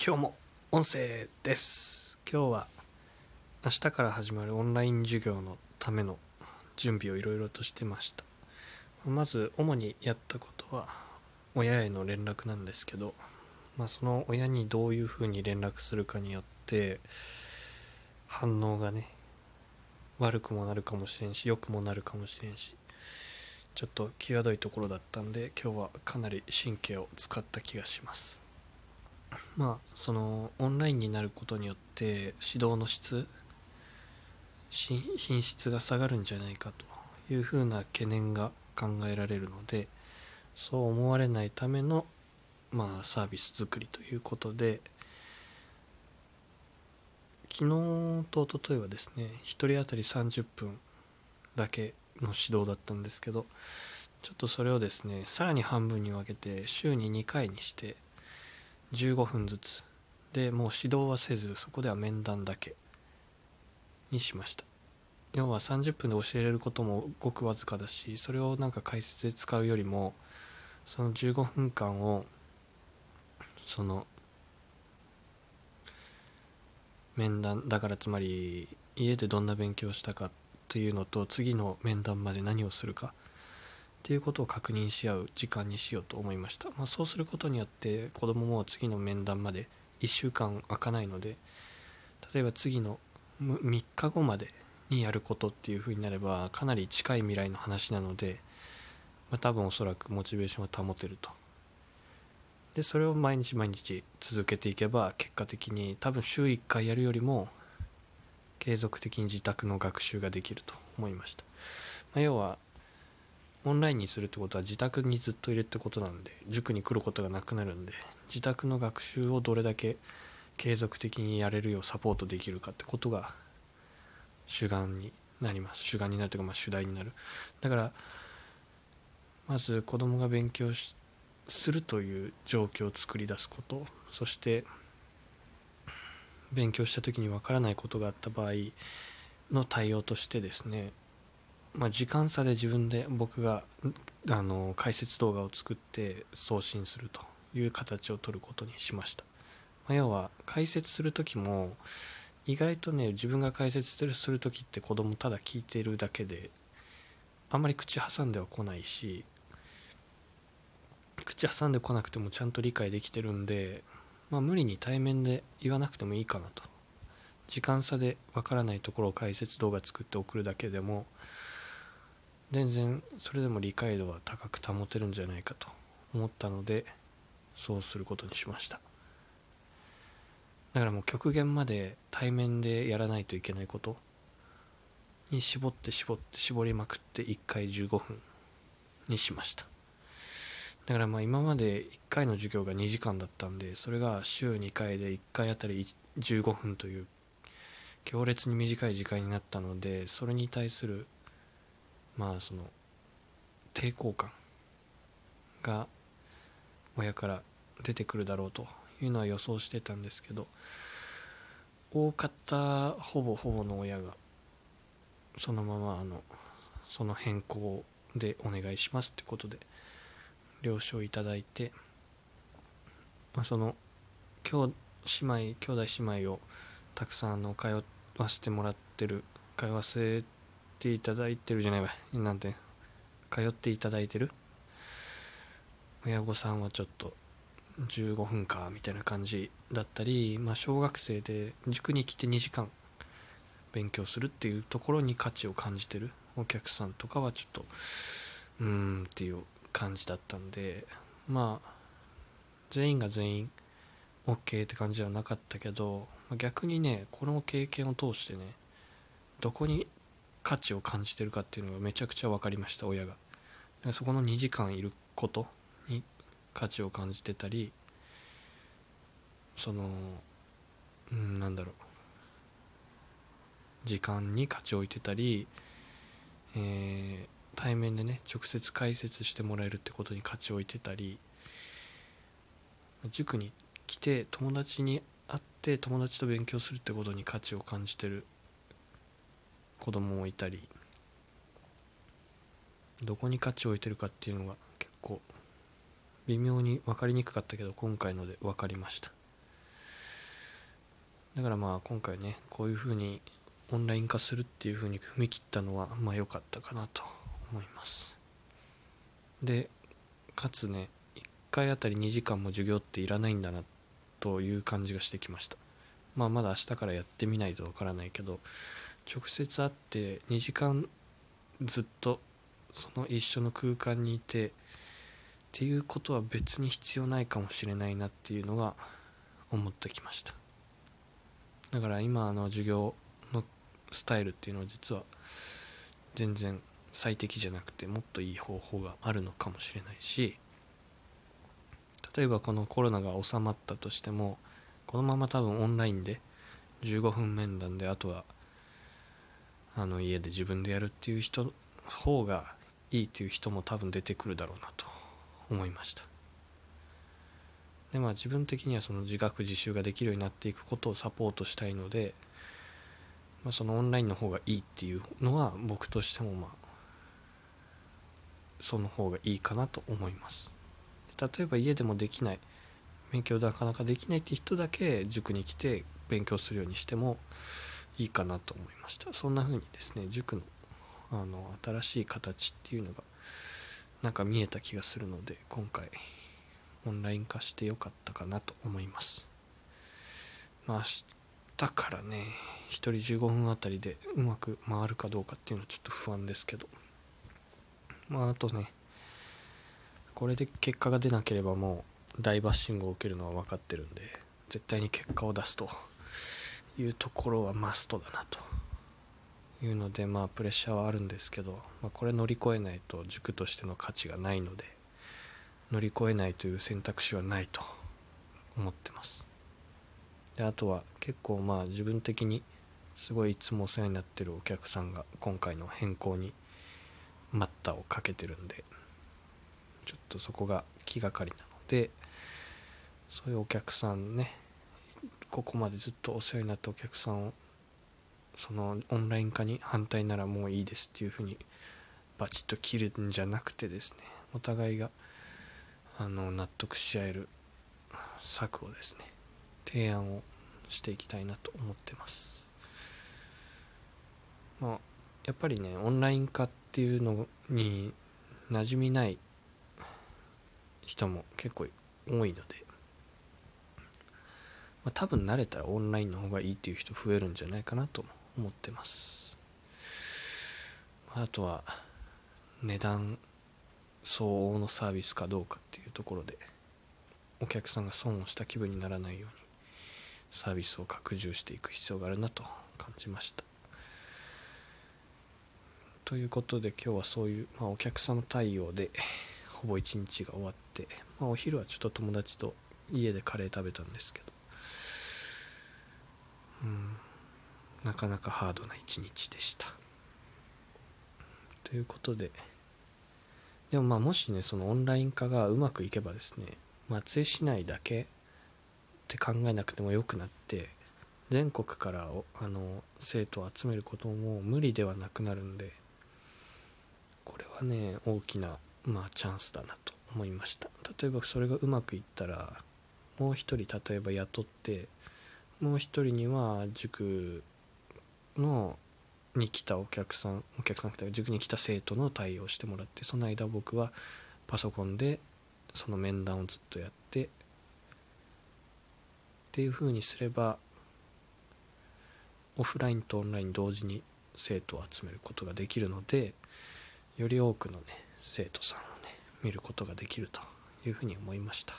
今日も音声です。今日は明日から始まるオンライン授業のための準備をいろいろとしてました。まず主にやったことは親への連絡なんですけど、まあ、その親にどういうふうに連絡するかによって反応がね悪くもなるかもしれんし良くもなるかもしれんしちょっと際どいところだったんで今日はかなり神経を使った気がします。まあそのオンラインになることによって指導の質品質が下がるんじゃないかというふうな懸念が考えられるのでそう思われないためのまあサービス作りということで昨日と一昨日はですね1人当たり30分だけの指導だったんですけどちょっとそれをですねさらに半分に分けて週に2回にして15分ずつ。でもう指導はせずそこでは面談だけ。にしました。要は30分で教えれることもごくわずかだしそれをなんか解説で使うよりもその15分間をその面談だからつまり家でどんな勉強したかっていうのと次の面談まで何をするかっていうことを確認し合う時間にしようと思いました、まあ、そうすることによって子供も次の面談まで1週間空かないので例えば次の3日後までにやることっていうふうになればかなり近い未来の話なので、まあ、多分おそらくモチベーションは保てると。でそれを毎日毎日続けていけば結果的に多分週1回やるよりも継続的に自宅の学習ができると思いました、まあ、要はオンラインにするってことは自宅にずっといるってことなんで塾に来ることがなくなるんで自宅の学習をどれだけ継続的にやれるようサポートできるかってことが主眼になります。主眼になるというかまあ主題になる。だからまず子供が勉強するという状況を作り出すことそして勉強した時にわからないことがあった場合の対応としてですねまあ、時間差で自分で僕があの解説動画を作って送信するという形を取ることにしました、まあ、要は解説する時も意外とね自分が解説する時って子供ただ聞いてるだけであんまり口挟んでは来ないし口挟んでこなくてもちゃんと理解できてるんで、まあ、無理に対面で言わなくてもいいかなと。時間差でわからないところを解説動画作って送るだけでも全然それでも理解度は高く保てるんじゃないかと思ったのでそうすることにしました。だからもう極限まで対面でやらないといけないことに絞って絞って絞りまくって1回15分にしました。だからまあ今まで1回の授業が2時間だったんでそれが週2回で1回あたり15分という強烈に短い時間になったのでそれに対するまあその抵抗感が親から出てくるだろうというのは予想してたんですけど大方ほぼほぼの親がそのままあのその変更でお願いしますってことで了承いただいて、まあ、その兄姉妹兄弟姉妹をたくさんあの通わせてもらってる通わせていただいてるじゃないわ。なんて通っていただいてる？親御さんはちょっと15分かみたいな感じだったり、まあ、小学生で塾に来て2時間勉強するっていうところに価値を感じてる。お客さんとかはちょっとうーんっていう感じだったんでまあ全員が全員 OK って感じではなかったけど逆にねこの経験を通してねどこに価値を感じてるかっていうのがめちゃくちゃ分かりました親が。そこの2時間いることに価値を感じてたりそのうんなんだろう。時間に価値を置いてたり、えー、対面でね直接解説してもらえるってことに価値を置いてたり塾に来て友達に会って友達と勉強するってことに価値を感じてる子供もいたりどこに価値を置いてるかっていうのが結構微妙に分かりにくかったけど今回ので分かりました。だからまあ今回ねこういうふうにオンライン化するっていうふうに踏み切ったのはまあ良かったかなと思います。でかつね1回あたり2時間も授業っていらないんだなという感じがしてきました。まあまだ明日からやってみないとわからないけど直接会って2時間ずっとその一緒の空間にいてっていうことは別に必要ないかもしれないなっていうのが思ってきました。だから今の授業のスタイルっていうのは実は全然最適じゃなくてもっといい方法があるのかもしれないし例えばこのコロナが収まったとしてもこのまま多分オンラインで15分面談であとはあの家で自分でやるっていう人方がいいっていう人も多分出てくるだろうなと思いました。でまあ自分的にはその自学自習ができるようになっていくことをサポートしたいので、まあ、そのオンラインの方がいいっていうのは僕としてもまあその方がいいかなと思います。例えば家でもできない勉強なかなかできないって人だけ塾に来て勉強するようにしてもいいかなと思いました。そんな風にですね塾のあの新しい形っていうのがなんか見えた気がするので今回オンライン化してよかったかなと思います。まあ明日からね1人15分あたりでうまく回るかどうかっていうのはちょっと不安ですけど。まああとねこれで結果が出なければもう大バッシングを受けるのは分かってるんで絶対に結果を出すというところはマストだなというのでまあプレッシャーはあるんですけど、まあ、これ乗り越えないと塾としての価値がないので乗り越えないという選択肢はないと思ってます。であとは結構まあ自分的にすごいいつもお世話になってるお客さんが今回の変更に待ったをかけてるんでちょっとそこが気がかりなのでそういうお客さんねここまでずっとお世話になったお客さんをそのオンライン化に反対ならもういいですっていうふうにバチッと切るんじゃなくてですねお互いがあの納得し合える策をですね提案をしていきたいなと思ってます。まあやっぱりねオンライン化っていうのに馴染みない人も結構多いのでまあ、多分慣れたらオンラインの方がいいっていう人増えるんじゃないかなと思ってます。あとは値段相応のサービスかどうかっていうところでお客さんが損をした気分にならないようにサービスを拡充していく必要があるなと感じました。ということで今日はそういう、まあ、お客様対応でほぼ一日が終わって、まあ、お昼はちょっと友達と家でカレー食べたんですけどうんなかなかハードな一日でした。ということででもまあもしねそのオンライン化がうまくいけばですね松江市内だけって考えなくてもよくなって全国からあの生徒を集めることも無理ではなくなるんでこれはね大きな、まあ、チャンスだなと思いました。例えばそれがうまくいったらもう一人例えば雇ってもう一人には塾のに来たお客さんお客さん塾に来た生徒の対応してもらってその間僕はパソコンでその面談をずっとやってっていうふうにすればオフラインとオンライン同時に生徒を集めることができるのでより多くのね生徒さんをね見ることができるというふうに思いました。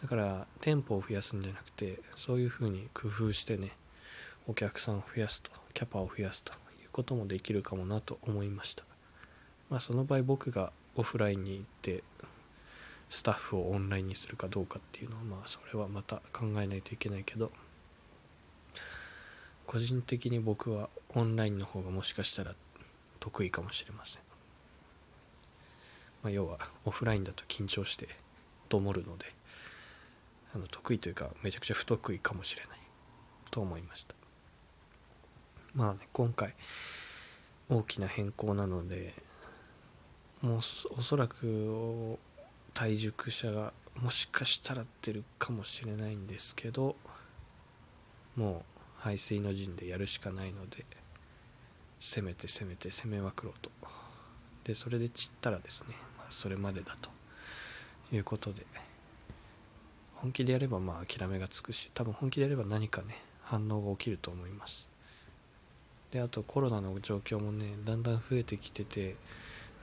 だから店舗を増やすんじゃなくてそういうふうに工夫してねお客さんを増やすとキャパを増やすということもできるかもなと思いました。まあその場合僕がオフラインに行ってスタッフをオンラインにするかどうかっていうのはまあそれはまた考えないといけないけど個人的に僕はオンラインの方がもしかしたら得意かもしれません、まあ、要はオフラインだと緊張してともるのであの得意というかめちゃくちゃ不得意かもしれないと思いました。まあね今回大きな変更なのでもうおそらく体熟者がもしかしたら出るかもしれないんですけどもう排水の陣でやるしかないので攻めて攻めて攻めまくろうと。でそれで散ったらですね、まあ、それまでだと。いうことで本気でやればまあ諦めがつくし多分本気でやれば何かね反応が起きると思います。であとコロナの状況もねだんだん増えてきてて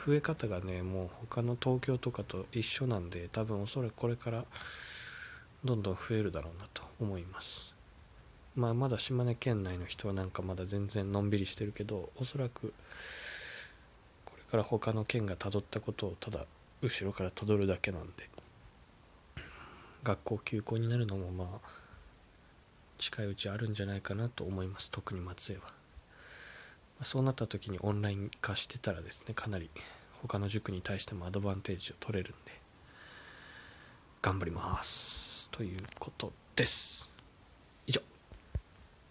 増え方がねもう他の東京とかと一緒なんで多分おそらくこれからどんどん増えるだろうなと思います。まあまだ島根県内の人はなんかまだ全然のんびりしてるけどおそらくこれから他の県がたどったことをただ後ろからたどるだけなんで学校休校になるのもまあ近いうちあるんじゃないかなと思います。特に松江は。そうなった時にオンライン化してたらですねかなり他の塾に対してもアドバンテージを取れるんで頑張りますということです。